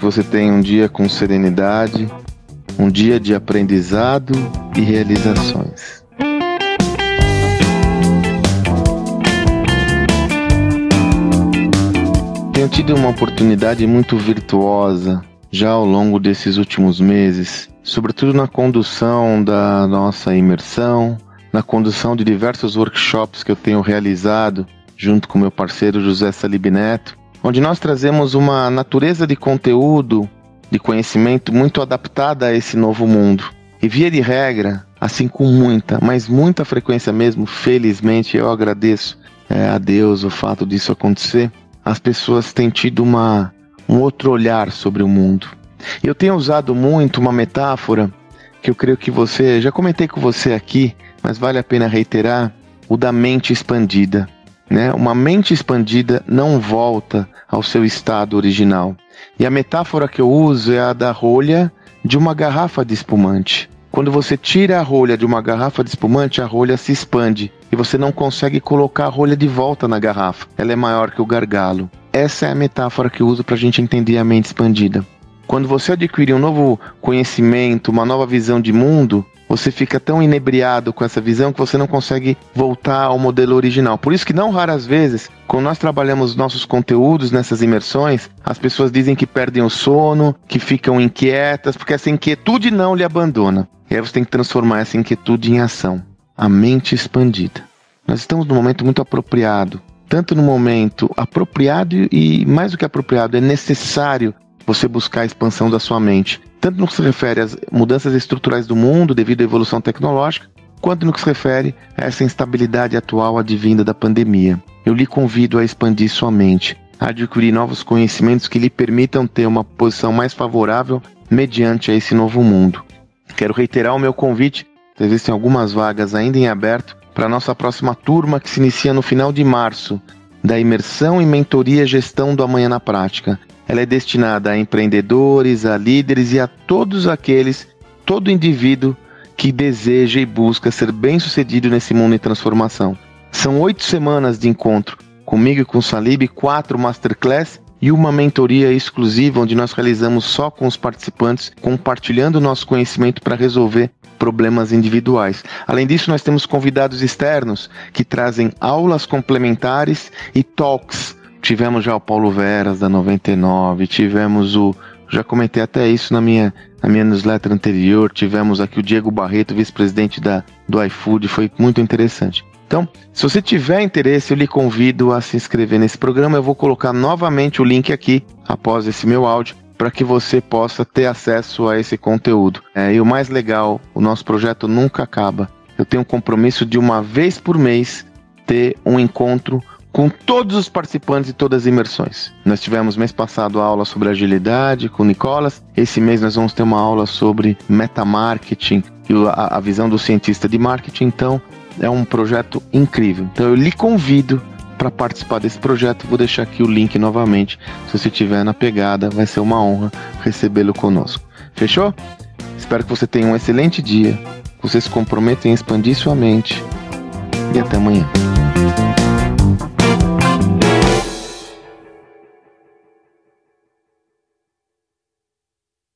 você tenha um dia com serenidade, um dia de aprendizado e realizações. Tenho tido uma oportunidade muito virtuosa já ao longo desses últimos meses, sobretudo na condução da nossa imersão, na condução de diversos workshops que eu tenho realizado junto com meu parceiro José Salib Neto, onde nós trazemos uma natureza de conteúdo, de conhecimento muito adaptada a esse novo mundo. E via de regra, assim com muita, mas muita frequência mesmo, felizmente eu agradeço é, a Deus o fato disso acontecer, as pessoas têm tido uma, um outro olhar sobre o mundo. Eu tenho usado muito uma metáfora que eu creio que você, já comentei com você aqui, mas vale a pena reiterar, o da mente expandida. Né? Uma mente expandida não volta ao seu estado original. E a metáfora que eu uso é a da rolha de uma garrafa de espumante. Quando você tira a rolha de uma garrafa de espumante, a rolha se expande e você não consegue colocar a rolha de volta na garrafa. Ela é maior que o gargalo. Essa é a metáfora que eu uso para a gente entender a mente expandida. Quando você adquire um novo conhecimento, uma nova visão de mundo, você fica tão inebriado com essa visão que você não consegue voltar ao modelo original. Por isso que não raras vezes, quando nós trabalhamos nossos conteúdos nessas imersões, as pessoas dizem que perdem o sono, que ficam inquietas, porque essa inquietude não lhe abandona. E aí você tem que transformar essa inquietude em ação. A mente expandida. Nós estamos num momento muito apropriado. Tanto no momento apropriado e mais do que apropriado, é necessário você buscar a expansão da sua mente, tanto no que se refere às mudanças estruturais do mundo devido à evolução tecnológica, quanto no que se refere a essa instabilidade atual advinda da pandemia. Eu lhe convido a expandir sua mente, a adquirir novos conhecimentos que lhe permitam ter uma posição mais favorável mediante a esse novo mundo. Quero reiterar o meu convite, existem algumas vagas ainda em aberto para a nossa próxima turma que se inicia no final de março, da imersão e mentoria gestão do amanhã na prática. Ela é destinada a empreendedores, a líderes e a todos aqueles, todo indivíduo que deseja e busca ser bem-sucedido nesse mundo em transformação. São oito semanas de encontro comigo e com o Salib, quatro masterclass e uma mentoria exclusiva onde nós realizamos só com os participantes, compartilhando nosso conhecimento para resolver problemas individuais. Além disso, nós temos convidados externos que trazem aulas complementares e talks Tivemos já o Paulo Veras da 99, tivemos o já comentei até isso na minha, na minha newsletter anterior. Tivemos aqui o Diego Barreto, vice-presidente da, do iFood, foi muito interessante. Então, se você tiver interesse, eu lhe convido a se inscrever nesse programa. Eu vou colocar novamente o link aqui após esse meu áudio para que você possa ter acesso a esse conteúdo. É, e o mais legal, o nosso projeto nunca acaba. Eu tenho um compromisso de uma vez por mês ter um encontro com todos os participantes de todas as imersões. Nós tivemos mês passado a aula sobre agilidade com o Nicolas. Esse mês nós vamos ter uma aula sobre metamarketing e a, a visão do cientista de marketing. Então, é um projeto incrível. Então, eu lhe convido para participar desse projeto. Vou deixar aqui o link novamente. Se você estiver na pegada, vai ser uma honra recebê-lo conosco. Fechou? Espero que você tenha um excelente dia. Você se comprometa em expandir sua mente. E até amanhã.